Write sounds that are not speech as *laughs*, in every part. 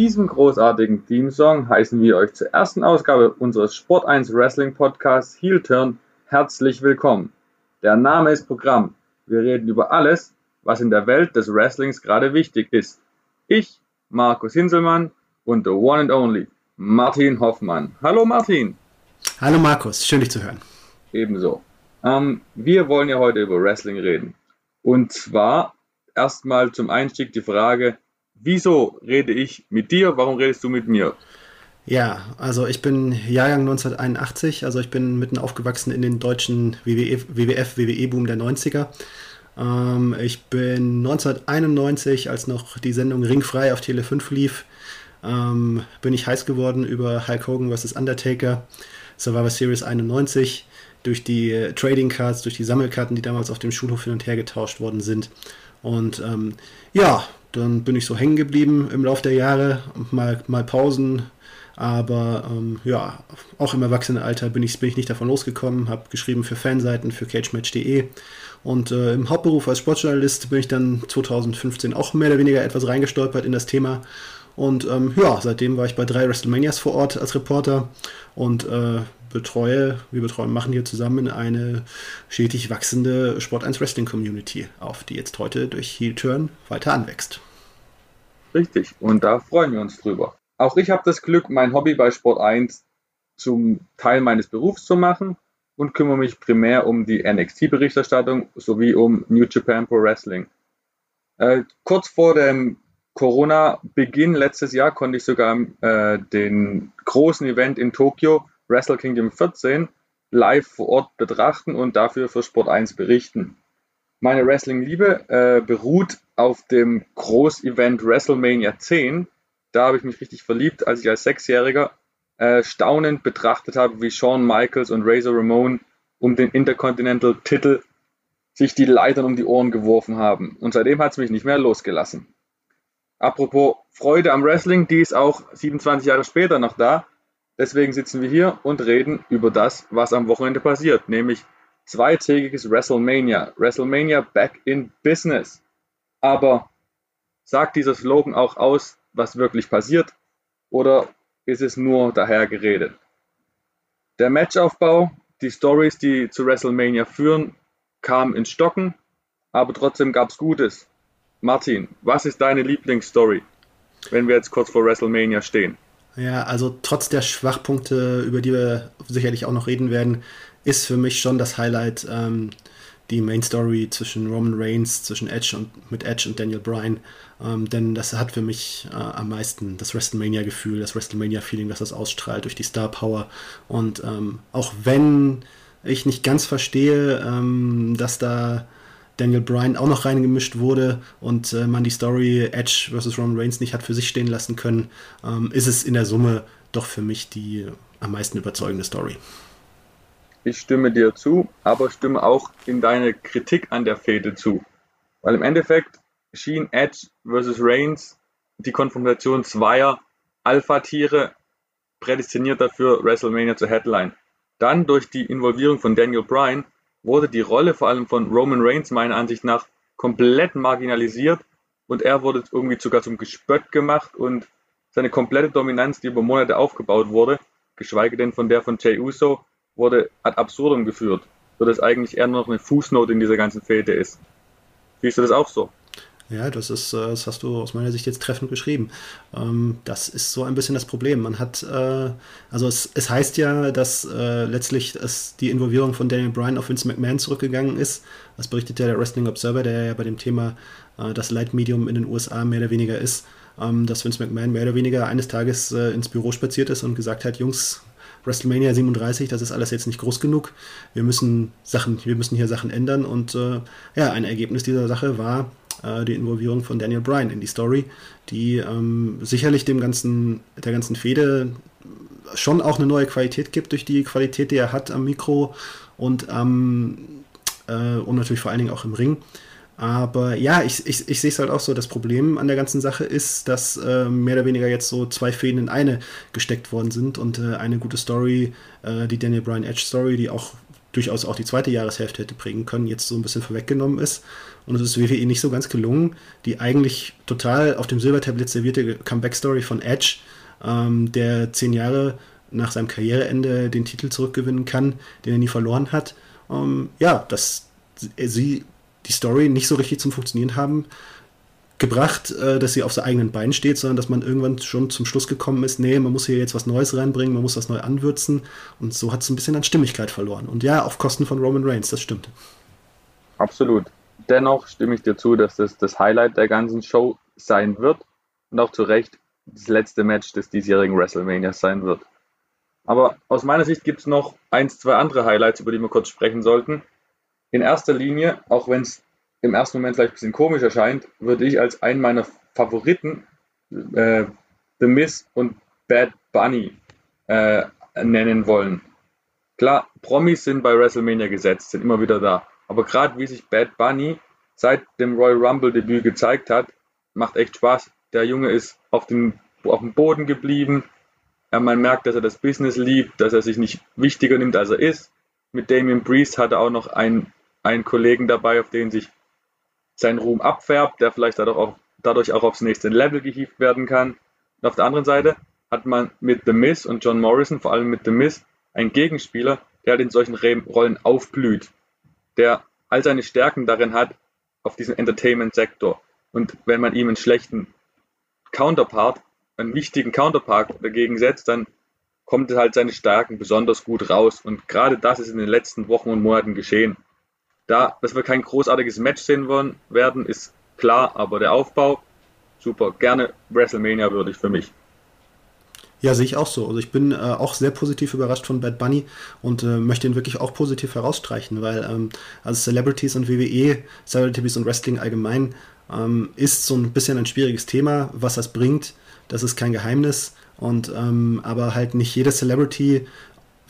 diesem großartigen Theme-Song heißen wir euch zur ersten Ausgabe unseres Sport 1 Wrestling Podcasts Heel Turn herzlich willkommen. Der Name ist Programm. Wir reden über alles, was in der Welt des Wrestlings gerade wichtig ist. Ich, Markus Hinselmann und the one and only Martin Hoffmann. Hallo Martin. Hallo Markus, schön dich zu hören. Ebenso. Ähm, wir wollen ja heute über Wrestling reden. Und zwar erstmal zum Einstieg die Frage, wieso rede ich mit dir, warum redest du mit mir? Ja, also ich bin Jahrgang 1981, also ich bin mitten aufgewachsen in den deutschen WWF, WWE-Boom der 90er. Ähm, ich bin 1991, als noch die Sendung Ringfrei auf Tele 5 lief, ähm, bin ich heiß geworden über Hulk Hogan vs. Undertaker, Survivor Series 91, durch die Trading Cards, durch die Sammelkarten, die damals auf dem Schulhof hin und her getauscht worden sind. Und ähm, ja, dann bin ich so hängen geblieben im Laufe der Jahre, mal, mal Pausen, aber ähm, ja, auch im Erwachsenenalter bin ich, bin ich nicht davon losgekommen, habe geschrieben für Fanseiten, für cagematch.de und äh, im Hauptberuf als Sportjournalist bin ich dann 2015 auch mehr oder weniger etwas reingestolpert in das Thema. Und ähm, ja, seitdem war ich bei drei WrestleManias vor Ort als Reporter. Und äh, betreue, wir betreuen, machen hier zusammen eine stetig wachsende Sport 1 Wrestling Community auf, die jetzt heute durch Heel Turn weiter anwächst. Richtig, und da freuen wir uns drüber. Auch ich habe das Glück, mein Hobby bei Sport 1 zum Teil meines Berufs zu machen und kümmere mich primär um die NXT-Berichterstattung sowie um New Japan Pro Wrestling. Äh, kurz vor dem Corona-Beginn letztes Jahr konnte ich sogar äh, den großen Event in Tokio Wrestle Kingdom 14 live vor Ort betrachten und dafür für Sport 1 berichten. Meine Wrestling-Liebe äh, beruht auf dem Groß-Event WrestleMania 10. Da habe ich mich richtig verliebt, als ich als Sechsjähriger äh, staunend betrachtet habe, wie Shawn Michaels und Razor Ramon um den Intercontinental-Titel sich die Leitern um die Ohren geworfen haben. Und seitdem hat es mich nicht mehr losgelassen. Apropos Freude am Wrestling, die ist auch 27 Jahre später noch da. Deswegen sitzen wir hier und reden über das, was am Wochenende passiert, nämlich zweitägiges WrestleMania. WrestleMania back in business. Aber sagt dieser Slogan auch aus, was wirklich passiert? Oder ist es nur dahergeredet? Der Matchaufbau, die Stories, die zu WrestleMania führen, kamen ins Stocken, aber trotzdem gab es Gutes. Martin, was ist deine Lieblingsstory, wenn wir jetzt kurz vor WrestleMania stehen? Ja, also trotz der Schwachpunkte, über die wir sicherlich auch noch reden werden, ist für mich schon das Highlight ähm, die Main Story zwischen Roman Reigns, zwischen Edge und mit Edge und Daniel Bryan. Ähm, denn das hat für mich äh, am meisten das WrestleMania-Gefühl, das WrestleMania-Feeling, das das ausstrahlt durch die Star Power. Und ähm, auch wenn ich nicht ganz verstehe, ähm, dass da Daniel Bryan auch noch reingemischt wurde und äh, man die Story Edge vs. Roman Reigns nicht hat für sich stehen lassen können, ähm, ist es in der Summe doch für mich die am meisten überzeugende Story. Ich stimme dir zu, aber stimme auch in deine Kritik an der Fehde zu. Weil im Endeffekt schien Edge vs. Reigns die Konfrontation zweier Alpha-Tiere prädestiniert dafür, WrestleMania zu Headline. Dann durch die Involvierung von Daniel Bryan wurde die Rolle vor allem von Roman Reigns meiner Ansicht nach komplett marginalisiert und er wurde irgendwie sogar zum Gespött gemacht und seine komplette Dominanz, die über Monate aufgebaut wurde, geschweige denn von der von Jay Uso, wurde ad absurdum geführt, sodass eigentlich eher nur noch eine Fußnote in dieser ganzen Fete ist. Siehst du das auch so? Ja, das ist, äh, das hast du aus meiner Sicht jetzt treffend beschrieben. Ähm, das ist so ein bisschen das Problem. Man hat, äh, also es, es heißt ja, dass äh, letztlich es die Involvierung von Daniel Bryan auf Vince McMahon zurückgegangen ist. Das berichtet ja der Wrestling Observer, der ja bei dem Thema das Leitmedium in den USA mehr oder weniger ist, ähm, dass Vince McMahon mehr oder weniger eines Tages ins Büro spaziert ist und gesagt hat, Jungs, WrestleMania 37, das ist alles jetzt nicht groß genug. Wir müssen Sachen, wir müssen hier Sachen ändern und äh, ja, ein Ergebnis dieser Sache war äh, die Involvierung von Daniel Bryan in die Story, die ähm, sicherlich dem ganzen, der ganzen Fehde schon auch eine neue Qualität gibt durch die Qualität, die er hat am Mikro und am äh, und natürlich vor allen Dingen auch im Ring. Aber ja, ich, ich, ich sehe es halt auch so. Das Problem an der ganzen Sache ist, dass äh, mehr oder weniger jetzt so zwei Fäden in eine gesteckt worden sind und äh, eine gute Story, äh, die Daniel Bryan Edge Story, die auch durchaus auch die zweite Jahreshälfte hätte prägen können, jetzt so ein bisschen vorweggenommen ist. Und es ist WWE nicht so ganz gelungen. Die eigentlich total auf dem Silbertablett servierte Comeback-Story von Edge, ähm, der zehn Jahre nach seinem Karriereende den Titel zurückgewinnen kann, den er nie verloren hat. Ähm, ja, dass sie die Story nicht so richtig zum Funktionieren haben gebracht, äh, dass sie auf seinen eigenen Beinen steht, sondern dass man irgendwann schon zum Schluss gekommen ist, nee, man muss hier jetzt was Neues reinbringen, man muss das neu anwürzen und so hat es ein bisschen an Stimmigkeit verloren. Und ja, auf Kosten von Roman Reigns, das stimmt. Absolut. Dennoch stimme ich dir zu, dass das das Highlight der ganzen Show sein wird und auch zu Recht das letzte Match des diesjährigen WrestleMania sein wird. Aber aus meiner Sicht gibt es noch eins, zwei andere Highlights, über die wir kurz sprechen sollten. In erster Linie, auch wenn es im ersten Moment vielleicht ein bisschen komisch erscheint, würde ich als einen meiner Favoriten äh, The Miss und Bad Bunny äh, nennen wollen. Klar, Promis sind bei WrestleMania gesetzt, sind immer wieder da. Aber gerade wie sich Bad Bunny seit dem Royal Rumble Debüt gezeigt hat, macht echt Spaß. Der Junge ist auf, den, auf dem Boden geblieben. Man merkt, dass er das Business liebt, dass er sich nicht wichtiger nimmt, als er ist. Mit Damien Priest hat er auch noch einen, einen Kollegen dabei, auf den sich seinen Ruhm abfärbt, der vielleicht dadurch auch, dadurch auch aufs nächste Level gehievt werden kann. Und auf der anderen Seite hat man mit The Miz und John Morrison, vor allem mit The Miz, einen Gegenspieler, der halt in solchen Rollen aufblüht, der all seine Stärken darin hat, auf diesem Entertainment-Sektor. Und wenn man ihm einen schlechten Counterpart, einen wichtigen Counterpart dagegen setzt, dann kommt halt seine Stärken besonders gut raus. Und gerade das ist in den letzten Wochen und Monaten geschehen. Da, dass wir kein großartiges Match sehen werden, ist klar, aber der Aufbau, super. Gerne WrestleMania würdig für mich. Ja, sehe ich auch so. Also ich bin äh, auch sehr positiv überrascht von Bad Bunny und äh, möchte ihn wirklich auch positiv herausstreichen, weil ähm, als Celebrities und WWE, Celebrities und Wrestling allgemein, ähm, ist so ein bisschen ein schwieriges Thema, was das bringt. Das ist kein Geheimnis. Und ähm, aber halt nicht jede Celebrity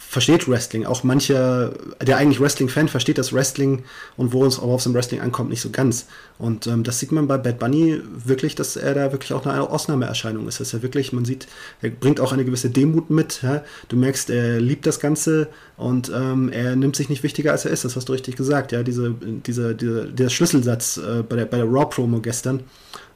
versteht Wrestling. Auch mancher, der eigentlich Wrestling-Fan, versteht das Wrestling und wo es dem Wrestling ankommt, nicht so ganz. Und ähm, das sieht man bei Bad Bunny wirklich, dass er da wirklich auch eine Ausnahmeerscheinung ist. Dass er wirklich, man sieht, er bringt auch eine gewisse Demut mit. Ja? Du merkst, er liebt das Ganze und ähm, er nimmt sich nicht wichtiger, als er ist. Das hast du richtig gesagt. Ja, diese, diese, diese, dieser Schlüsselsatz äh, bei der, bei der Raw-Promo gestern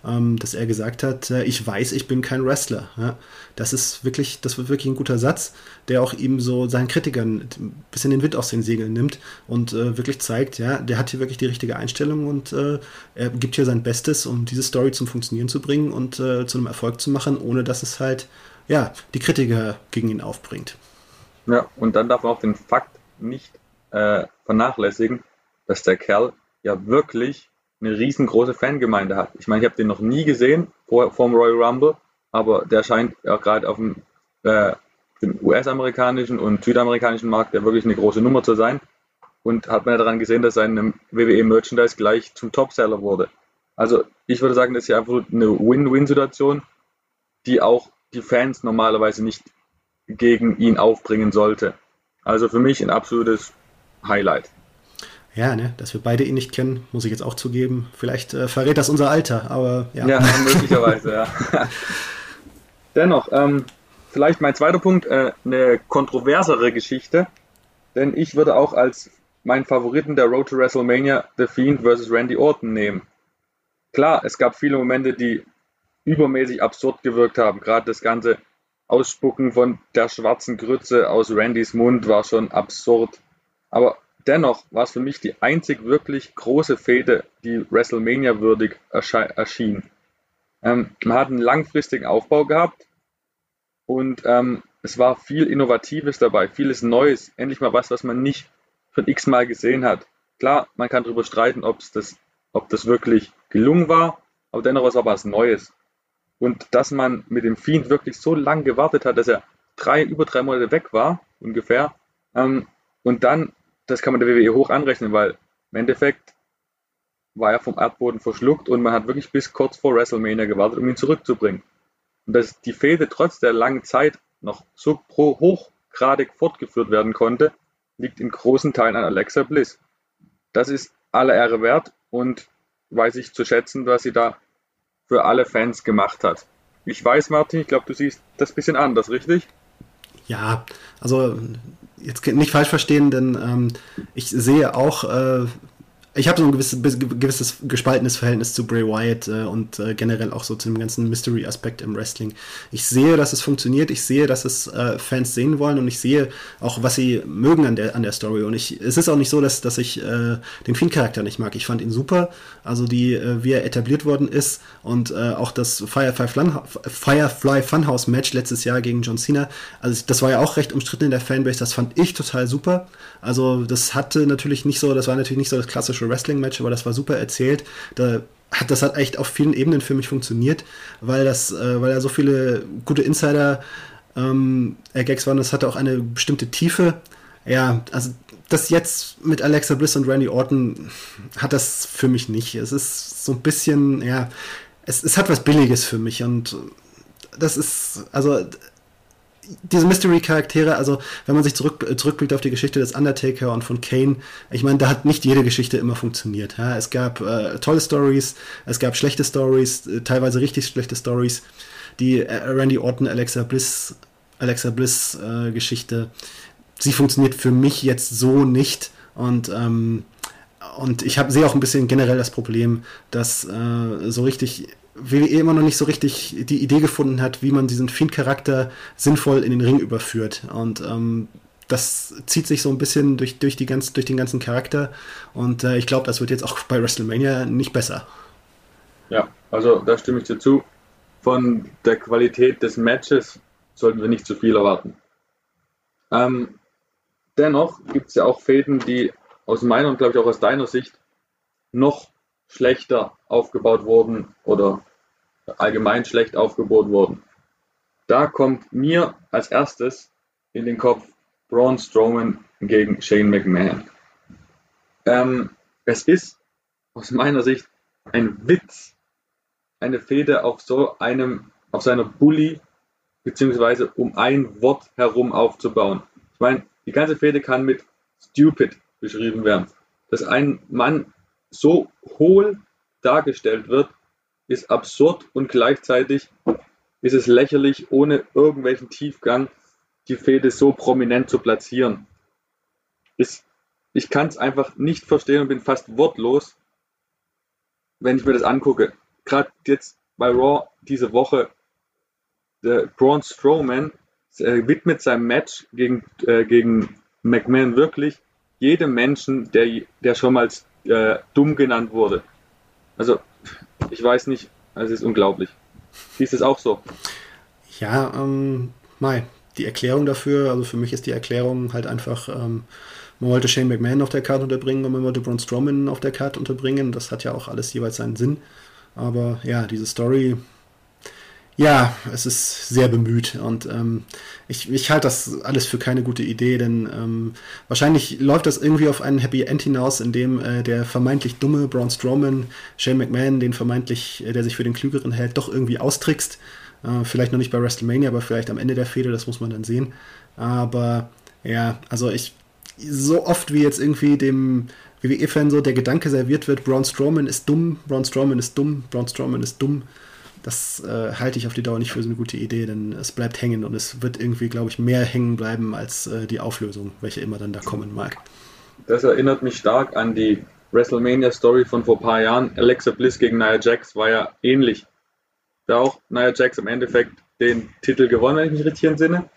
ähm, dass er gesagt hat, äh, ich weiß, ich bin kein Wrestler. Ja? Das ist wirklich, das wird wirklich ein guter Satz, der auch ihm so seinen Kritikern ein bisschen den Wind aus den Segeln nimmt und äh, wirklich zeigt, ja, der hat hier wirklich die richtige Einstellung und äh, er gibt hier sein Bestes, um diese Story zum Funktionieren zu bringen und äh, zu einem Erfolg zu machen, ohne dass es halt, ja, die Kritiker gegen ihn aufbringt. Ja, und dann darf man auch den Fakt nicht äh, vernachlässigen, dass der Kerl ja wirklich eine riesengroße Fangemeinde hat. Ich meine, ich habe den noch nie gesehen vor, dem Royal Rumble, aber der scheint ja gerade auf dem, äh, dem US-amerikanischen und südamerikanischen Markt ja wirklich eine große Nummer zu sein. Und hat man ja daran gesehen, dass sein WWE-Merchandise gleich zum Topseller wurde. Also ich würde sagen, das ist ja einfach eine Win-Win-Situation, die auch die Fans normalerweise nicht gegen ihn aufbringen sollte. Also für mich ein absolutes Highlight. Ja, ne, dass wir beide ihn nicht kennen, muss ich jetzt auch zugeben. Vielleicht äh, verrät das unser Alter, aber ja. Ja, *laughs* möglicherweise, ja. *laughs* Dennoch, ähm, vielleicht mein zweiter Punkt, äh, eine kontroversere Geschichte, denn ich würde auch als meinen Favoriten der Road to WrestleMania The Fiend vs. Randy Orton nehmen. Klar, es gab viele Momente, die übermäßig absurd gewirkt haben. Gerade das ganze Ausspucken von der schwarzen Grütze aus Randys Mund war schon absurd. Aber Dennoch war es für mich die einzig wirklich große Fehde, die WrestleMania würdig erschien. Ähm, man hat einen langfristigen Aufbau gehabt und ähm, es war viel Innovatives dabei, vieles Neues, endlich mal was, was man nicht schon x-mal gesehen hat. Klar, man kann darüber streiten, das, ob das wirklich gelungen war, aber dennoch war es was Neues. Und dass man mit dem Fiend wirklich so lange gewartet hat, dass er drei, über drei Monate weg war, ungefähr, ähm, und dann das kann man der WWE hoch anrechnen, weil im Endeffekt war er vom Erdboden verschluckt und man hat wirklich bis kurz vor WrestleMania gewartet, um ihn zurückzubringen. Und dass die Fehde trotz der langen Zeit noch so hochgradig fortgeführt werden konnte, liegt in großen Teilen an Alexa Bliss. Das ist aller Ehre wert und weiß ich zu schätzen, was sie da für alle Fans gemacht hat. Ich weiß, Martin, ich glaube, du siehst das ein bisschen anders, richtig? Ja, also jetzt nicht falsch verstehen, denn ähm, ich sehe auch äh, ich habe so ein gewisses, gewisses gespaltenes Verhältnis zu Bray Wyatt äh, und äh, generell auch so zu dem ganzen Mystery-Aspekt im Wrestling. Ich sehe, dass es funktioniert, ich sehe, dass es äh, Fans sehen wollen und ich sehe auch, was sie mögen an der, an der Story. Und ich, es ist auch nicht so, dass, dass ich äh, den Fiend-Charakter nicht mag. Ich fand ihn super, also die, äh, wie er etabliert worden ist und äh, auch das Firefly, Fun Firefly Funhouse-Match letztes Jahr gegen John Cena, also das war ja auch recht umstritten in der Fanbase, das fand ich total super. Also das hatte natürlich nicht so, das war natürlich nicht so das klassische klassische Wrestling-Match, aber das war super erzählt. Da hat, das hat echt auf vielen Ebenen für mich funktioniert, weil das, äh, weil da so viele gute Insider ähm, Gags waren. Das hatte auch eine bestimmte Tiefe. Ja, also das jetzt mit Alexa Bliss und Randy Orton hat das für mich nicht. Es ist so ein bisschen, ja, es, es hat was Billiges für mich und das ist, also diese Mystery-Charaktere, also wenn man sich zurück, äh, zurückblickt auf die Geschichte des Undertaker und von Kane, ich meine, da hat nicht jede Geschichte immer funktioniert. Ja? Es gab äh, tolle Stories, es gab schlechte Stories, äh, teilweise richtig schlechte Stories. Die äh, Randy Orton, Alexa Bliss, Alexa Bliss äh, Geschichte, sie funktioniert für mich jetzt so nicht und ähm, und ich sehe auch ein bisschen generell das Problem, dass äh, so richtig WWE immer noch nicht so richtig die Idee gefunden hat, wie man diesen Fiend-Charakter sinnvoll in den Ring überführt. Und ähm, das zieht sich so ein bisschen durch, durch, die ganz, durch den ganzen Charakter. Und äh, ich glaube, das wird jetzt auch bei WrestleMania nicht besser. Ja, also da stimme ich dir zu. Von der Qualität des Matches sollten wir nicht zu viel erwarten. Ähm, dennoch gibt es ja auch Fäden, die aus meiner und glaube ich auch aus deiner Sicht noch schlechter aufgebaut wurden oder allgemein schlecht aufgebaut wurden. Da kommt mir als erstes in den Kopf Braun Strowman gegen Shane McMahon. Ähm, es ist aus meiner Sicht ein Witz, eine Fehde auf so einem, auf seiner Bully beziehungsweise um ein Wort herum aufzubauen. Ich meine, die ganze Fehde kann mit stupid beschrieben werden. Dass ein Mann so hohl dargestellt wird, ist absurd und gleichzeitig ist es lächerlich, ohne irgendwelchen Tiefgang die Fehde so prominent zu platzieren. Ist, ich kann es einfach nicht verstehen und bin fast wortlos, wenn ich mir das angucke. Gerade jetzt bei Raw diese Woche, der Braun Strowman äh, widmet sein Match gegen, äh, gegen McMahon wirklich jedem Menschen, der, der schon mal äh, dumm genannt wurde. Also, ich weiß nicht, es ist unglaublich. Siehst du es auch so? Ja, ähm, Mai, die Erklärung dafür, also für mich ist die Erklärung halt einfach, ähm, man wollte Shane McMahon auf der Karte unterbringen und man wollte Braun Strowman auf der Karte unterbringen. Das hat ja auch alles jeweils seinen Sinn. Aber ja, diese Story ja, es ist sehr bemüht und ähm, ich, ich halte das alles für keine gute Idee, denn ähm, wahrscheinlich läuft das irgendwie auf einen Happy End hinaus, in dem äh, der vermeintlich dumme Braun Strowman, Shane McMahon, den vermeintlich, äh, der sich für den Klügeren hält, doch irgendwie austrickst. Äh, vielleicht noch nicht bei WrestleMania, aber vielleicht am Ende der Fehde, das muss man dann sehen. Aber ja, also ich, so oft wie jetzt irgendwie dem WWE-Fan so der Gedanke serviert wird, Braun Strowman ist dumm, Braun Strowman ist dumm, Braun Strowman ist dumm das äh, halte ich auf die Dauer nicht für so eine gute Idee, denn es bleibt hängen und es wird irgendwie, glaube ich, mehr hängen bleiben als äh, die Auflösung, welche immer dann da kommen mag. Das erinnert mich stark an die WrestleMania-Story von vor ein paar Jahren. Alexa Bliss gegen Nia Jax war ja ähnlich. Da auch Nia Jax im Endeffekt den Titel gewonnen, wenn ich mich richtig entsinne.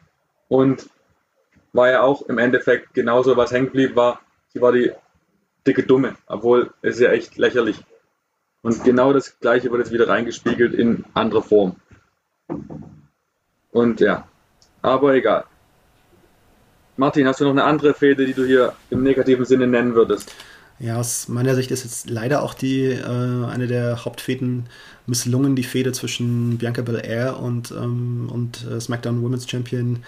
Und war ja auch im Endeffekt genauso, was hängen blieb, war, sie war die dicke Dumme, obwohl es ja echt lächerlich und genau das gleiche wird jetzt wieder reingespiegelt in anderer Form. Und ja, aber egal. Martin, hast du noch eine andere Fehde, die du hier im negativen Sinne nennen würdest? Ja, aus meiner Sicht ist jetzt leider auch die äh, eine der Hauptfäden misslungen, die Fehde zwischen Bianca Belair und, ähm, und äh, SmackDown Women's Champion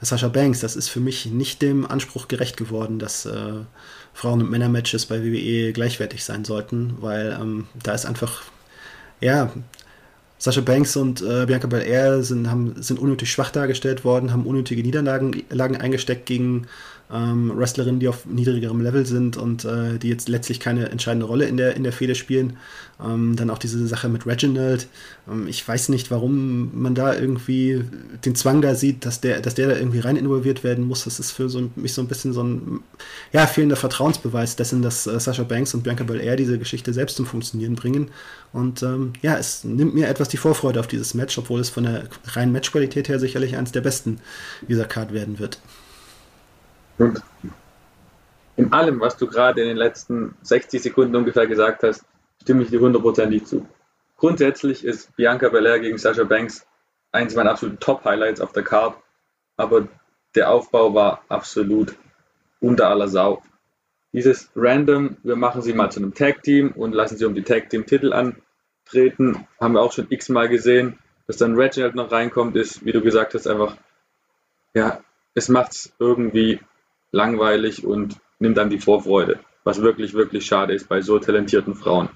Sasha Banks. Das ist für mich nicht dem Anspruch gerecht geworden, dass äh, Frauen- und Männer-Matches bei WWE gleichwertig sein sollten, weil ähm, da ist einfach, ja, Sascha Banks und äh, Bianca Belair sind, haben, sind unnötig schwach dargestellt worden, haben unnötige Niederlagen Lagen eingesteckt gegen ähm, Wrestlerinnen, die auf niedrigerem Level sind und äh, die jetzt letztlich keine entscheidende Rolle in der, in der Fehde spielen. Ähm, dann auch diese Sache mit Reginald. Ähm, ich weiß nicht, warum man da irgendwie den Zwang da sieht, dass der, dass der da irgendwie rein involviert werden muss. Das ist für so, mich so ein bisschen so ein ja, fehlender Vertrauensbeweis dessen, dass äh, Sasha Banks und Bianca Belair diese Geschichte selbst zum Funktionieren bringen. Und ähm, ja, es nimmt mir etwas die Vorfreude auf dieses Match, obwohl es von der reinen Matchqualität her sicherlich eines der besten dieser Card werden wird. Und in allem, was du gerade in den letzten 60 Sekunden ungefähr gesagt hast, stimme ich dir hundertprozentig zu. Grundsätzlich ist Bianca Belair gegen Sasha Banks eins meiner absoluten Top-Highlights auf der Card, aber der Aufbau war absolut unter aller Sau. Dieses Random, wir machen sie mal zu einem Tag-Team und lassen sie um die Tag-Team-Titel antreten, haben wir auch schon x-mal gesehen. Dass dann Reginald noch reinkommt, ist, wie du gesagt hast, einfach, ja, es macht es irgendwie langweilig und nimmt dann die Vorfreude, was wirklich, wirklich schade ist bei so talentierten Frauen.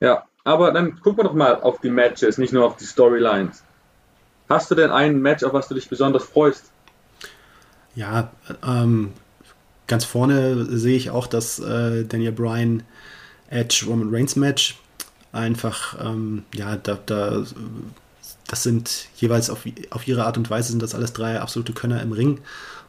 Ja, aber dann gucken wir doch mal auf die Matches, nicht nur auf die Storylines. Hast du denn ein Match, auf was du dich besonders freust? Ja, ähm, ganz vorne sehe ich auch das äh, Daniel Bryan Edge Roman Reigns Match. Einfach, ähm, ja, da, da, das sind jeweils auf, auf ihre Art und Weise sind das alles drei absolute Könner im Ring.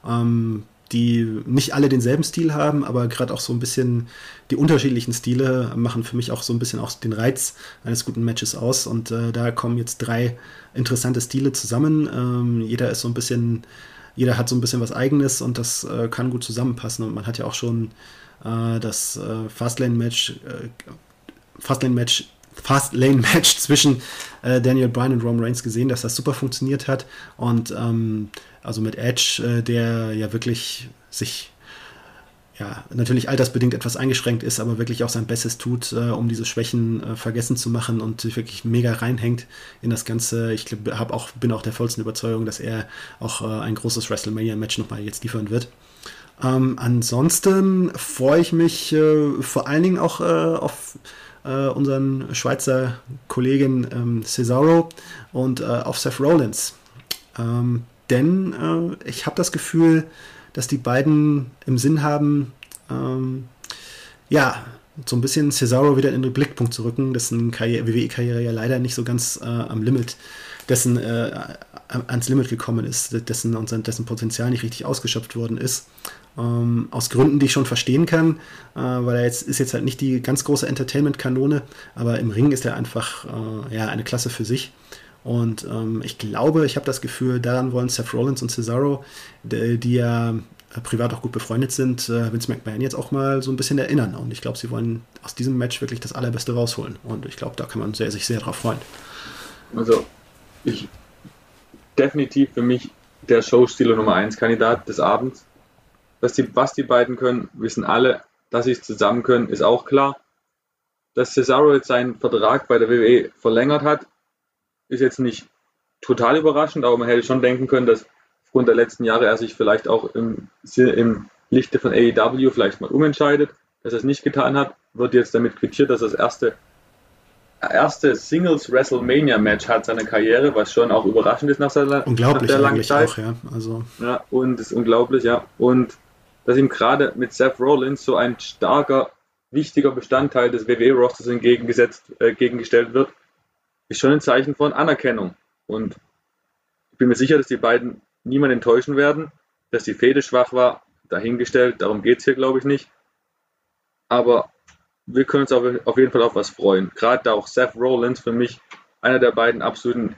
Ähm, die nicht alle denselben Stil haben, aber gerade auch so ein bisschen die unterschiedlichen Stile machen für mich auch so ein bisschen auch den Reiz eines guten Matches aus. Und äh, da kommen jetzt drei interessante Stile zusammen. Ähm, jeder ist so ein bisschen, jeder hat so ein bisschen was Eigenes und das äh, kann gut zusammenpassen. Und man hat ja auch schon äh, das äh, Fastlane-Match, äh, Fastlane-Match Fast Lane Match *laughs* zwischen äh, Daniel Bryan und Roman Reigns gesehen, dass das super funktioniert hat. Und ähm, also mit Edge, äh, der ja wirklich sich ja, natürlich altersbedingt etwas eingeschränkt ist, aber wirklich auch sein Bestes tut, äh, um diese Schwächen äh, vergessen zu machen und sich wirklich mega reinhängt in das Ganze. Ich hab auch, bin auch der vollsten Überzeugung, dass er auch äh, ein großes WrestleMania-Match nochmal jetzt liefern wird. Ähm, ansonsten freue ich mich äh, vor allen Dingen auch äh, auf unseren Schweizer Kollegen ähm, Cesaro und auf Seth Rollins. Ähm, denn äh, ich habe das Gefühl, dass die beiden im Sinn haben, ähm, ja, so ein bisschen Cesaro wieder in den Blickpunkt zu rücken, dessen WWE-Karriere ja leider nicht so ganz äh, am Limit, dessen äh, ans Limit gekommen ist, dessen, dessen Potenzial nicht richtig ausgeschöpft worden ist. Ähm, aus Gründen, die ich schon verstehen kann, äh, weil er jetzt ist jetzt halt nicht die ganz große Entertainment-Kanone, aber im Ring ist er einfach äh, ja, eine Klasse für sich. Und ähm, ich glaube, ich habe das Gefühl, daran wollen Seth Rollins und Cesaro, die, die ja privat auch gut befreundet sind, äh, Vince McMahon jetzt auch mal so ein bisschen erinnern. Und ich glaube, sie wollen aus diesem Match wirklich das Allerbeste rausholen. Und ich glaube, da kann man sehr, sich sehr drauf freuen. Also, ich definitiv für mich der Showstiller Nummer 1 Kandidat des Abends. Dass die, was die beiden können, wissen alle. Dass sie es zusammen können, ist auch klar. Dass Cesaro jetzt seinen Vertrag bei der WWE verlängert hat, ist jetzt nicht total überraschend, aber man hätte schon denken können, dass aufgrund der letzten Jahre er sich vielleicht auch im, im Lichte von AEW vielleicht mal umentscheidet. Dass er es nicht getan hat, wird jetzt damit quittiert, dass er das erste, erste Singles WrestleMania Match hat seiner Karriere, was schon auch überraschend ist nach, seiner, unglaublich nach der langen Zeit. Auch, ja. Also. ja, und ist unglaublich, ja. Und dass ihm gerade mit Seth Rollins so ein starker, wichtiger Bestandteil des WWE-Rosters entgegengesetzt, äh, entgegengestellt wird, ist schon ein Zeichen von Anerkennung. Und ich bin mir sicher, dass die beiden niemand enttäuschen werden, dass die Fehde schwach war, dahingestellt, darum geht es hier, glaube ich, nicht. Aber wir können uns auf, jeden Fall auf was freuen. Gerade da auch Seth Rollins für mich einer der beiden absoluten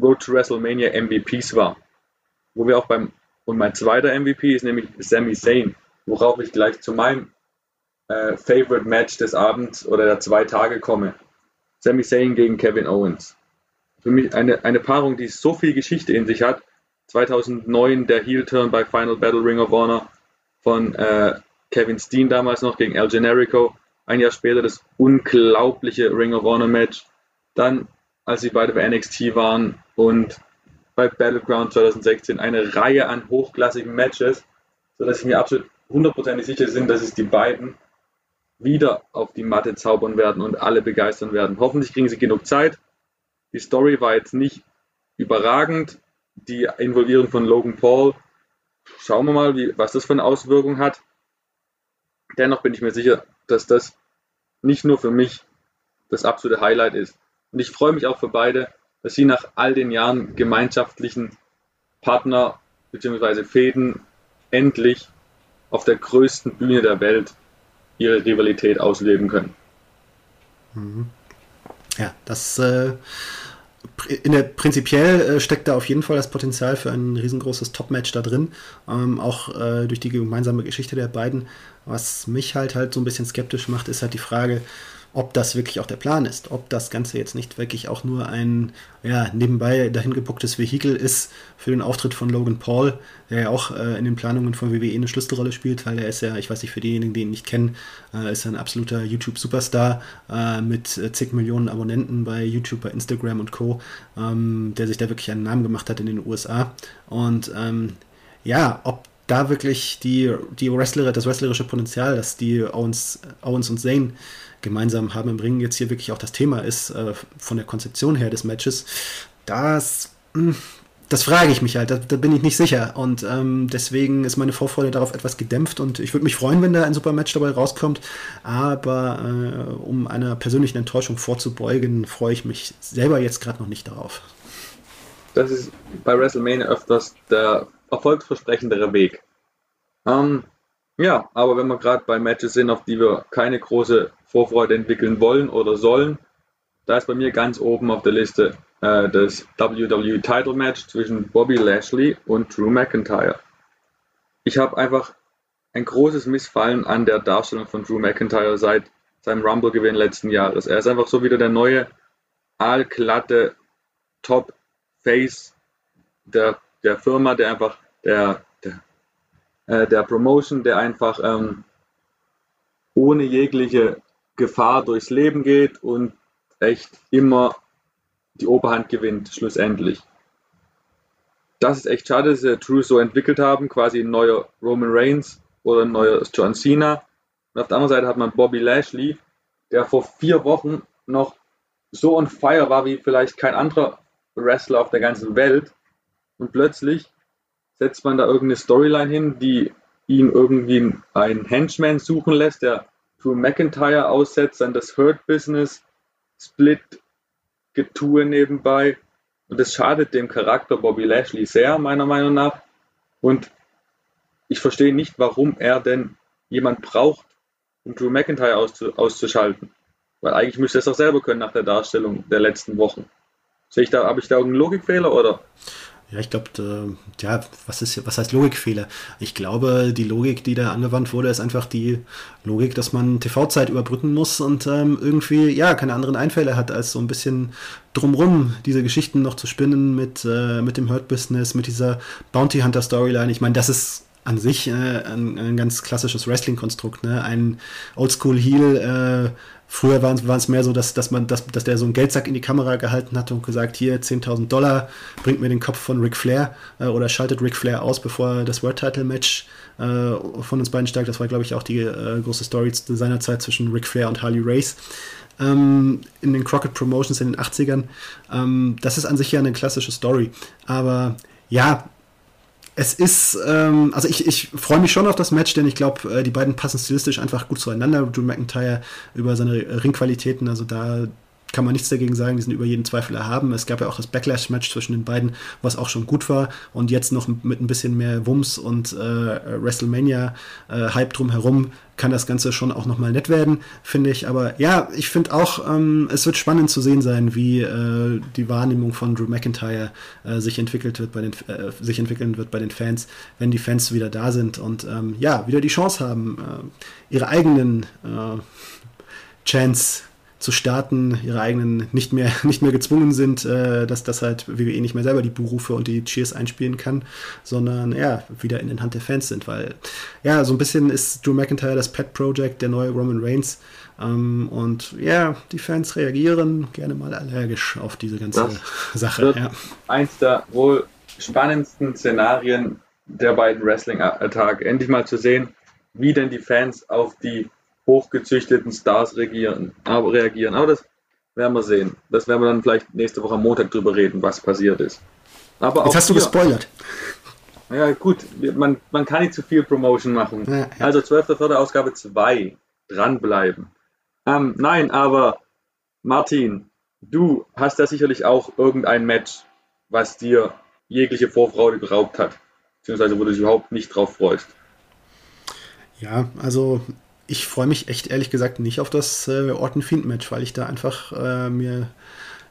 Road to WrestleMania MVPs war. Wo wir auch beim, und mein zweiter MVP ist nämlich Sami Zayn, worauf ich gleich zu meinem äh, Favorite Match des Abends oder der zwei Tage komme. Sami Zayn gegen Kevin Owens. Für mich eine, eine Paarung, die so viel Geschichte in sich hat. 2009 der Heel-Turn bei Final Battle Ring of Honor von äh, Kevin Steen damals noch gegen El Generico. Ein Jahr später das unglaubliche Ring of Honor Match. Dann, als sie beide bei NXT waren und bei Battleground 2016 eine Reihe an hochklassigen Matches, sodass ich mir absolut hundertprozentig sicher bin, dass es die beiden wieder auf die Matte zaubern werden und alle begeistern werden. Hoffentlich kriegen sie genug Zeit. Die Story war jetzt nicht überragend. Die Involvierung von Logan Paul schauen wir mal, wie, was das für eine Auswirkung hat. Dennoch bin ich mir sicher, dass das nicht nur für mich das absolute Highlight ist. Und ich freue mich auch für beide, dass sie nach all den Jahren gemeinschaftlichen Partner bzw. Fäden endlich auf der größten Bühne der Welt ihre Rivalität ausleben können. Mhm. Ja, das äh, in der prinzipiell äh, steckt da auf jeden Fall das Potenzial für ein riesengroßes Top-Match da drin, ähm, auch äh, durch die gemeinsame Geschichte der beiden. Was mich halt halt so ein bisschen skeptisch macht, ist halt die Frage, ob das wirklich auch der Plan ist, ob das Ganze jetzt nicht wirklich auch nur ein ja, nebenbei dahin gepucktes Vehikel ist für den Auftritt von Logan Paul, der ja auch äh, in den Planungen von WWE eine Schlüsselrolle spielt, weil er ist ja, ich weiß nicht, für diejenigen, die ihn nicht kennen, äh, ist ein absoluter YouTube-Superstar äh, mit äh, zig Millionen Abonnenten bei YouTube, bei Instagram und Co., ähm, der sich da wirklich einen Namen gemacht hat in den USA. Und ähm, ja, ob da wirklich die, die Wrestler, das wrestlerische Potenzial, das die Owens, Owens und Zane gemeinsam haben im Ring, jetzt hier wirklich auch das Thema ist, äh, von der Konzeption her des Matches, das, hm, das frage ich mich halt, da, da, bin ich nicht sicher. Und ähm, deswegen ist meine Vorfreude darauf etwas gedämpft und ich würde mich freuen, wenn da ein super Match dabei rauskommt. Aber äh, um einer persönlichen Enttäuschung vorzubeugen, freue ich mich selber jetzt gerade noch nicht darauf. Das ist bei WrestleMania öfters der erfolgsversprechendere Weg. Ähm, ja, aber wenn wir gerade bei Matches sind, auf die wir keine große Vorfreude entwickeln wollen oder sollen, da ist bei mir ganz oben auf der Liste äh, das WWE Title Match zwischen Bobby Lashley und Drew McIntyre. Ich habe einfach ein großes Missfallen an der Darstellung von Drew McIntyre seit seinem Rumble-Gewinn letzten Jahres. Er ist einfach so wieder der neue, aalglatte Top-Face der, der Firma, der einfach der äh, der Promotion, der einfach ähm, ohne jegliche Gefahr durchs Leben geht und echt immer die Oberhand gewinnt, schlussendlich. Das ist echt schade, dass sie True so entwickelt haben, quasi ein neuer Roman Reigns oder ein neuer John Cena. Und auf der anderen Seite hat man Bobby Lashley, der vor vier Wochen noch so on fire war wie vielleicht kein anderer Wrestler auf der ganzen Welt. Und plötzlich setzt man da irgendeine Storyline hin, die ihn irgendwie einen Henchman suchen lässt, der Drew McIntyre aussetzt, dann das Hurt Business, Split, Getue nebenbei. Und das schadet dem Charakter Bobby Lashley sehr, meiner Meinung nach. Und ich verstehe nicht, warum er denn jemand braucht, um Drew McIntyre auszu auszuschalten. Weil eigentlich müsste er es auch selber können nach der Darstellung der letzten Wochen. Sehe ich da, habe ich da irgendeinen Logikfehler oder? Ja, ich glaube, äh, ja, was ist, was heißt Logikfehler? Ich glaube, die Logik, die da angewandt wurde, ist einfach die Logik, dass man TV-Zeit überbrücken muss und ähm, irgendwie, ja, keine anderen Einfälle hat, als so ein bisschen drumrum diese Geschichten noch zu spinnen mit, äh, mit dem Hurt Business, mit dieser Bounty Hunter Storyline. Ich meine, das ist an sich äh, ein, ein, ganz klassisches Wrestling-Konstrukt, ne? Ein Oldschool-Heel, äh, Früher war es mehr so, dass, dass, man, dass, dass der so einen Geldsack in die Kamera gehalten hat und gesagt, hier 10.000 Dollar, bringt mir den Kopf von Ric Flair äh, oder schaltet Ric Flair aus, bevor das World Title Match äh, von uns beiden steigt. Das war, glaube ich, auch die äh, große Story seiner Zeit zwischen Ric Flair und Harley Race. Ähm, in den Crockett Promotions in den 80ern. Ähm, das ist an sich ja eine klassische Story. Aber ja, es ist, ähm, also ich, ich freue mich schon auf das Match, denn ich glaube, äh, die beiden passen stilistisch einfach gut zueinander. Drew McIntyre über seine Ringqualitäten, also da kann man nichts dagegen sagen, die sind über jeden Zweifel erhaben. Es gab ja auch das Backlash-Match zwischen den beiden, was auch schon gut war. Und jetzt noch mit ein bisschen mehr Wumms und äh, WrestleMania-Hype äh, drumherum kann das Ganze schon auch nochmal nett werden, finde ich. Aber ja, ich finde auch, ähm, es wird spannend zu sehen sein, wie äh, die Wahrnehmung von Drew McIntyre äh, sich entwickelt wird bei den, äh, sich entwickeln wird bei den Fans, wenn die Fans wieder da sind und ähm, ja, wieder die Chance haben, äh, ihre eigenen äh, Chance zu starten, ihre eigenen nicht mehr, *laughs* nicht mehr gezwungen sind, äh, dass das halt WWE nicht mehr selber die Buhrufe und die Cheers einspielen kann, sondern ja, wieder in den Hand der Fans sind, weil ja, so ein bisschen ist Drew McIntyre das Pet Project, der neue Roman Reigns. Ähm, und ja, die Fans reagieren gerne mal allergisch auf diese ganze das *laughs* Sache. Ja. Eins der wohl spannendsten Szenarien der beiden Wrestling-Tage, endlich mal zu sehen, wie denn die Fans auf die hochgezüchteten Stars reagieren. Aber, reagieren. aber das werden wir sehen. Das werden wir dann vielleicht nächste Woche am Montag drüber reden, was passiert ist. Aber Jetzt hast du gespoilert. Ja, gut, man, man kann nicht zu viel Promotion machen. Ja, ja. Also 12.4. Ausgabe 2. Dranbleiben. Ähm, nein, aber Martin, du hast ja sicherlich auch irgendein Match, was dir jegliche Vorfreude geraubt hat. Beziehungsweise wo du dich überhaupt nicht drauf freust. Ja, also ich freue mich echt ehrlich gesagt nicht auf das äh, Orton Fiend Match, weil ich da einfach äh, mir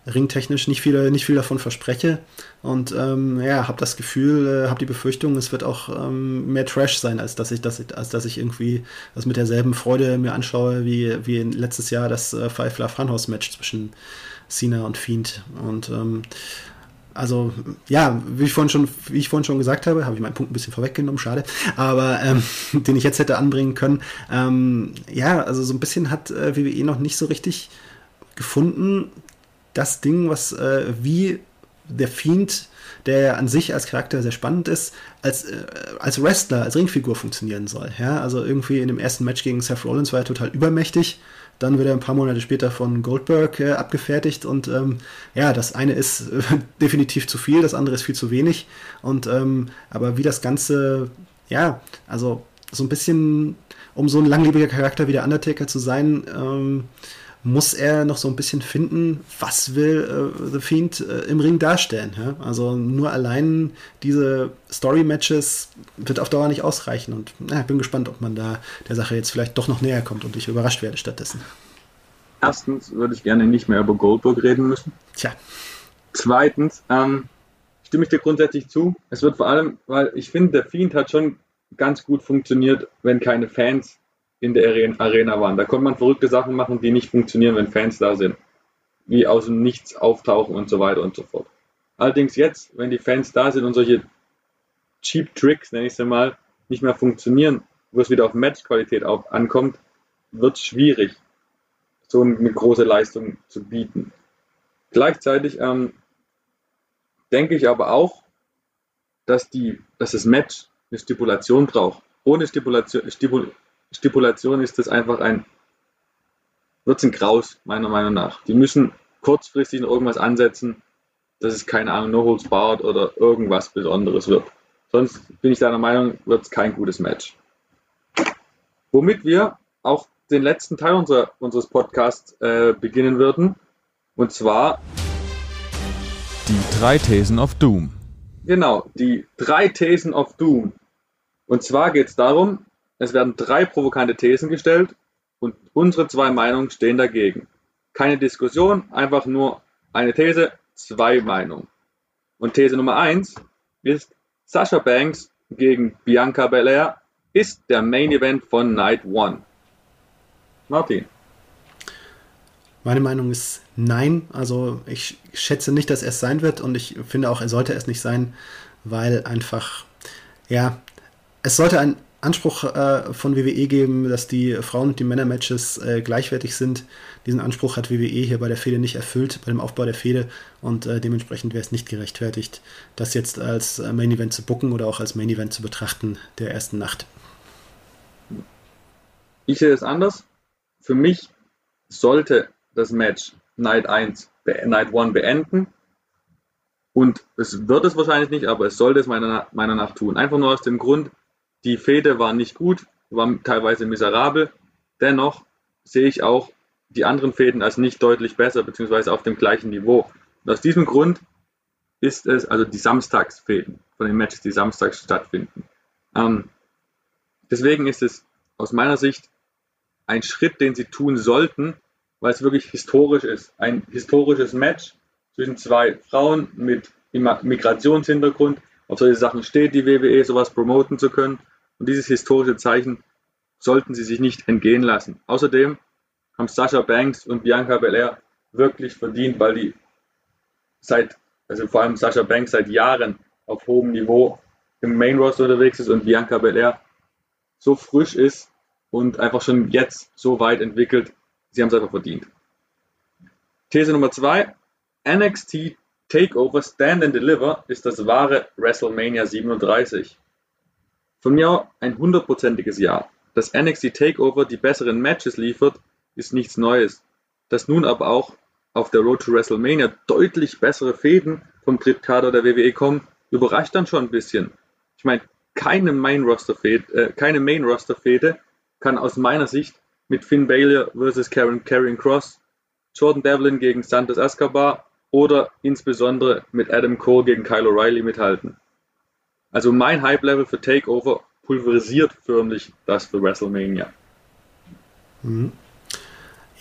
ringtechnisch nicht viel, nicht viel davon verspreche. Und ähm, ja, habe das Gefühl, äh, habe die Befürchtung, es wird auch ähm, mehr Trash sein, als dass ich das, als dass ich irgendwie das mit derselben Freude mir anschaue, wie, wie letztes Jahr das äh, Five Love Funhouse Match zwischen Cena und Fiend. Und ähm, also ja, wie ich vorhin schon, wie ich vorhin schon gesagt habe, habe ich meinen Punkt ein bisschen vorweggenommen, schade, aber ähm, *laughs* den ich jetzt hätte anbringen können. Ähm, ja, also so ein bisschen hat äh, WWE noch nicht so richtig gefunden, das Ding, was äh, wie der Fiend, der an sich als Charakter sehr spannend ist, als, äh, als Wrestler, als Ringfigur funktionieren soll. Ja, also irgendwie in dem ersten Match gegen Seth Rollins war er total übermächtig. Dann wird er ein paar Monate später von Goldberg äh, abgefertigt und ähm, ja, das eine ist äh, *laughs* definitiv zu viel, das andere ist viel zu wenig. Und ähm, aber wie das Ganze, ja, also so ein bisschen, um so ein langlebiger Charakter wie der Undertaker zu sein, ähm, muss er noch so ein bisschen finden, was will äh, The Fiend äh, im Ring darstellen. Ja? Also nur allein diese Story-Matches wird auf Dauer nicht ausreichen. Und na, ich bin gespannt, ob man da der Sache jetzt vielleicht doch noch näher kommt und ich überrascht werde stattdessen. Erstens würde ich gerne nicht mehr über Goldberg reden müssen. Tja. Zweitens ähm, stimme ich dir grundsätzlich zu. Es wird vor allem, weil ich finde, der Fiend hat schon ganz gut funktioniert, wenn keine Fans in der Arena waren. Da konnte man verrückte Sachen machen, die nicht funktionieren, wenn Fans da sind. Wie aus dem Nichts auftauchen und so weiter und so fort. Allerdings jetzt, wenn die Fans da sind und solche Cheap Tricks, nenne ich sie mal, nicht mehr funktionieren, wo es wieder auf Matchqualität ankommt, wird es schwierig, so eine große Leistung zu bieten. Gleichzeitig ähm, denke ich aber auch, dass, die, dass das Match eine Stipulation braucht. Ohne Stipulation, Stipul, Stipulation ist das einfach ein, wird es ein Graus, meiner Meinung nach. Die müssen kurzfristig noch irgendwas ansetzen, dass es keine Ahnung, No Holds Barred oder irgendwas Besonderes wird. Sonst bin ich deiner Meinung, wird es kein gutes Match. Womit wir auch den letzten Teil unserer, unseres Podcasts äh, beginnen würden. Und zwar die drei Thesen of Doom. Genau, die drei Thesen of Doom. Und zwar geht es darum, es werden drei provokante Thesen gestellt und unsere zwei Meinungen stehen dagegen. Keine Diskussion, einfach nur eine These, zwei Meinungen. Und These Nummer eins ist, Sasha Banks gegen Bianca Belair ist der Main Event von Night One. Martin. Meine Meinung ist nein. Also ich schätze nicht, dass er es sein wird und ich finde auch, er sollte es nicht sein, weil einfach, ja, es sollte ein Anspruch äh, von WWE geben, dass die Frauen- und die Männer-Matches äh, gleichwertig sind. Diesen Anspruch hat WWE hier bei der Fehde nicht erfüllt, bei dem Aufbau der Fehde und äh, dementsprechend wäre es nicht gerechtfertigt, das jetzt als äh, Main Event zu bucken oder auch als Main Event zu betrachten der ersten Nacht. Ich sehe es anders. Für mich sollte das Match Night 1, Night 1 beenden. Und es wird es wahrscheinlich nicht, aber es sollte es meiner, meiner Nach tun. Einfach nur aus dem Grund, die Fehde war nicht gut, war teilweise miserabel. Dennoch sehe ich auch die anderen Fäden als nicht deutlich besser, beziehungsweise auf dem gleichen Niveau. Und aus diesem Grund ist es, also die Samstagsfäden von den Matches, die samstags stattfinden. Ähm, deswegen ist es aus meiner Sicht ein Schritt, den sie tun sollten, weil es wirklich historisch ist. Ein historisches Match zwischen zwei Frauen mit Migrationshintergrund. Auf solche Sachen steht die WWE, sowas promoten zu können. Und dieses historische Zeichen sollten sie sich nicht entgehen lassen. Außerdem haben Sasha Banks und Bianca Belair wirklich verdient, weil die seit, also vor allem Sasha Banks seit Jahren auf hohem Niveau im Main Roster unterwegs ist und Bianca Belair so frisch ist und einfach schon jetzt so weit entwickelt. Sie haben es einfach verdient. These Nummer zwei: NXT Takeover Stand and Deliver ist das wahre WrestleMania 37. Von mir ein hundertprozentiges Ja. Dass NXT Takeover die besseren Matches liefert, ist nichts Neues. Dass nun aber auch auf der Road to WrestleMania deutlich bessere Fäden vom Drittkader der WWE kommen, überrascht dann schon ein bisschen. Ich meine, keine Main-Roster-Fehde äh, keine Main -Roster kann aus meiner Sicht mit Finn Balor versus Karen, Karen Cross, Jordan Devlin gegen Santos Escobar oder insbesondere mit Adam Cole gegen Kyle O'Reilly mithalten. Also mein Hype-Level für Takeover pulverisiert förmlich das für WrestleMania. Mhm.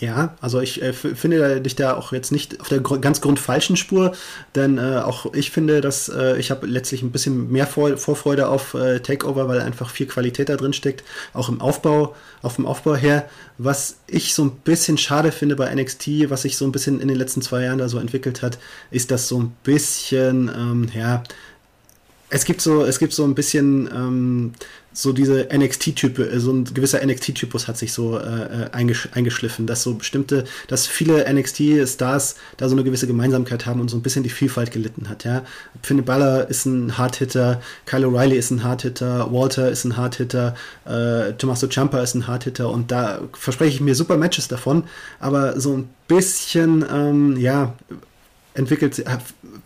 Ja, also ich äh, finde dich da auch jetzt nicht auf der gr ganz grundfalschen Spur, denn äh, auch ich finde, dass äh, ich habe letztlich ein bisschen mehr Vor Vorfreude auf äh, Takeover, weil einfach viel Qualität da drin steckt, auch im Aufbau, auf dem Aufbau her. Was ich so ein bisschen schade finde bei NXT, was sich so ein bisschen in den letzten zwei Jahren da so entwickelt hat, ist das so ein bisschen, ähm, ja, es gibt so, es gibt so ein bisschen ähm, so diese NXT-Type, äh, so ein gewisser NXT-Typus hat sich so äh, äh, eingesch eingeschliffen, dass so bestimmte, dass viele NXT-Stars da so eine gewisse Gemeinsamkeit haben und so ein bisschen die Vielfalt gelitten hat, ja. Finn Balor ist ein Hardhitter, Kyle O'Reilly ist ein Hardhitter, Walter ist ein Hardhitter, äh, Tommaso Ciampa ist ein Hardhitter und da verspreche ich mir super Matches davon, aber so ein bisschen, ähm, ja, entwickelt, äh,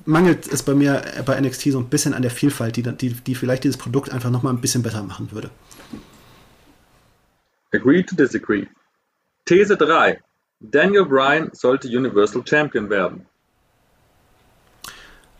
mangelt es bei mir bei NXT so ein bisschen an der Vielfalt, die, die, die vielleicht dieses Produkt einfach nochmal ein bisschen besser machen würde. Agree to disagree. These 3. Daniel Bryan sollte Universal Champion werden.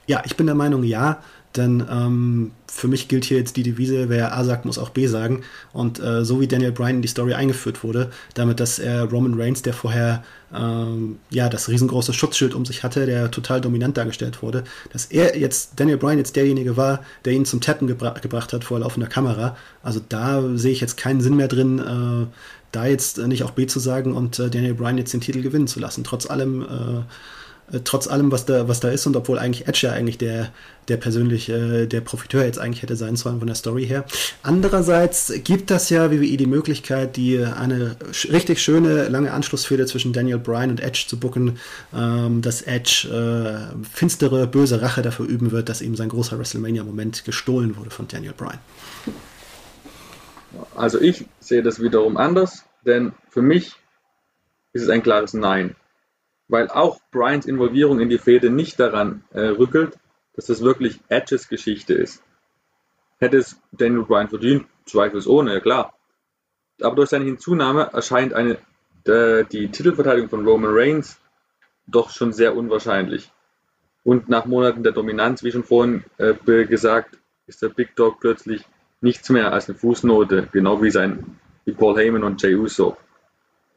Ja, ich bin der Meinung, ja. Denn ähm, für mich gilt hier jetzt die Devise, wer A sagt, muss auch B sagen. Und äh, so wie Daniel Bryan in die Story eingeführt wurde, damit, dass er Roman Reigns, der vorher ähm, ja das riesengroße Schutzschild um sich hatte, der total dominant dargestellt wurde, dass er jetzt, Daniel Bryan jetzt derjenige war, der ihn zum Tappen gebra gebracht hat vor laufender Kamera. Also da sehe ich jetzt keinen Sinn mehr drin, äh, da jetzt nicht auch B zu sagen und äh, Daniel Bryan jetzt den Titel gewinnen zu lassen. Trotz allem äh, äh, trotz allem, was da, was da ist und obwohl eigentlich Edge ja eigentlich der, der persönlich, äh, der Profiteur jetzt eigentlich hätte sein sollen von der Story her. Andererseits gibt das ja WWE die Möglichkeit, die eine richtig schöne, lange Anschlussfehde zwischen Daniel Bryan und Edge zu bucken, ähm, dass Edge äh, finstere, böse Rache dafür üben wird, dass ihm sein großer WrestleMania-Moment gestohlen wurde von Daniel Bryan. Also ich sehe das wiederum anders, denn für mich ist es ein klares Nein weil auch Bryans Involvierung in die Fehde nicht daran äh, rückelt, dass das wirklich Edges Geschichte ist. Hätte es Daniel Bryan verdient, zweifelsohne, ja klar. Aber durch seine Hinzunahme erscheint eine, äh, die Titelverteidigung von Roman Reigns doch schon sehr unwahrscheinlich. Und nach Monaten der Dominanz, wie schon vorhin äh, gesagt, ist der Big Dog plötzlich nichts mehr als eine Fußnote, genau wie sein wie Paul Heyman und Jey Uso.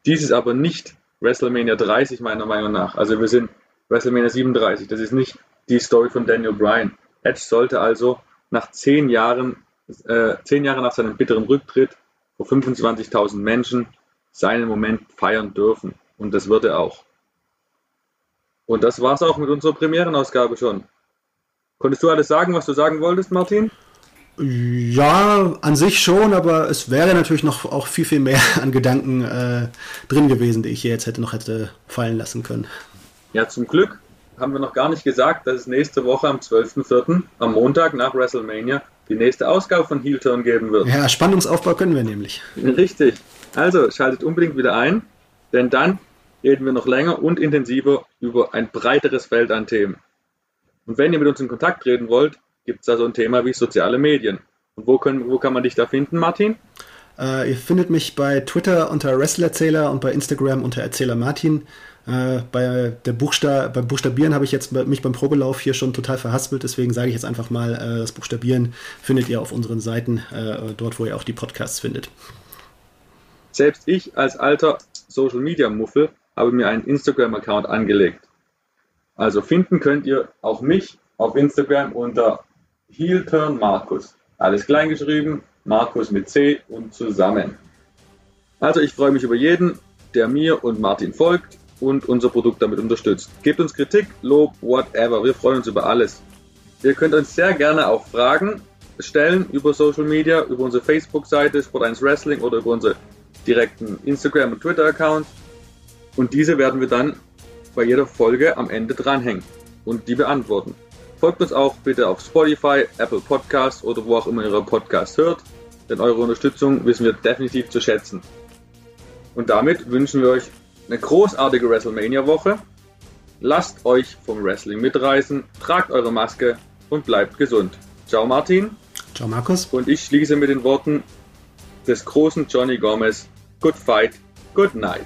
Dies ist aber nicht WrestleMania 30 meiner Meinung nach. Also wir sind WrestleMania 37. Das ist nicht die Story von Daniel Bryan. Edge sollte also nach zehn Jahren, äh, zehn Jahre nach seinem bitteren Rücktritt vor 25.000 Menschen seinen Moment feiern dürfen. Und das wird er auch. Und das war's auch mit unserer Premierenausgabe schon. Konntest du alles sagen, was du sagen wolltest, Martin? Ja, an sich schon, aber es wäre natürlich noch auch viel, viel mehr *laughs* an Gedanken äh, drin gewesen, die ich hier jetzt hätte noch hätte fallen lassen können. Ja, zum Glück haben wir noch gar nicht gesagt, dass es nächste Woche am 12.04., am Montag nach WrestleMania, die nächste Ausgabe von Heel Turn geben wird. Ja, Spannungsaufbau können wir nämlich. Richtig. Also schaltet unbedingt wieder ein, denn dann reden wir noch länger und intensiver über ein breiteres Feld an Themen. Und wenn ihr mit uns in Kontakt treten wollt, gibt es da so ein Thema wie soziale Medien. Und wo, können, wo kann man dich da finden, Martin? Äh, ihr findet mich bei Twitter unter Wrestlerzähler und bei Instagram unter Erzähler Martin. Äh, bei der Buchsta beim Buchstabieren habe ich jetzt mich beim Probelauf hier schon total verhaspelt, deswegen sage ich jetzt einfach mal, äh, das Buchstabieren findet ihr auf unseren Seiten, äh, dort wo ihr auch die Podcasts findet. Selbst ich als alter Social Media Muffel habe mir einen Instagram-Account angelegt. Also finden könnt ihr auch mich auf Instagram unter Heel Turn Markus. Alles klein geschrieben, Markus mit C und zusammen. Also ich freue mich über jeden, der mir und Martin folgt und unser Produkt damit unterstützt. Gebt uns Kritik, Lob, whatever. Wir freuen uns über alles. Ihr könnt uns sehr gerne auch Fragen stellen über Social Media, über unsere Facebook-Seite Sport1 Wrestling oder über unsere direkten Instagram- und Twitter-Account. Und diese werden wir dann bei jeder Folge am Ende dranhängen und die beantworten. Folgt uns auch bitte auf Spotify, Apple Podcasts oder wo auch immer ihr Podcast hört, denn eure Unterstützung wissen wir definitiv zu schätzen. Und damit wünschen wir euch eine großartige WrestleMania-Woche. Lasst euch vom Wrestling mitreißen, tragt eure Maske und bleibt gesund. Ciao Martin. Ciao, Markus. Und ich schließe mit den Worten des großen Johnny Gomez. Good fight, good night.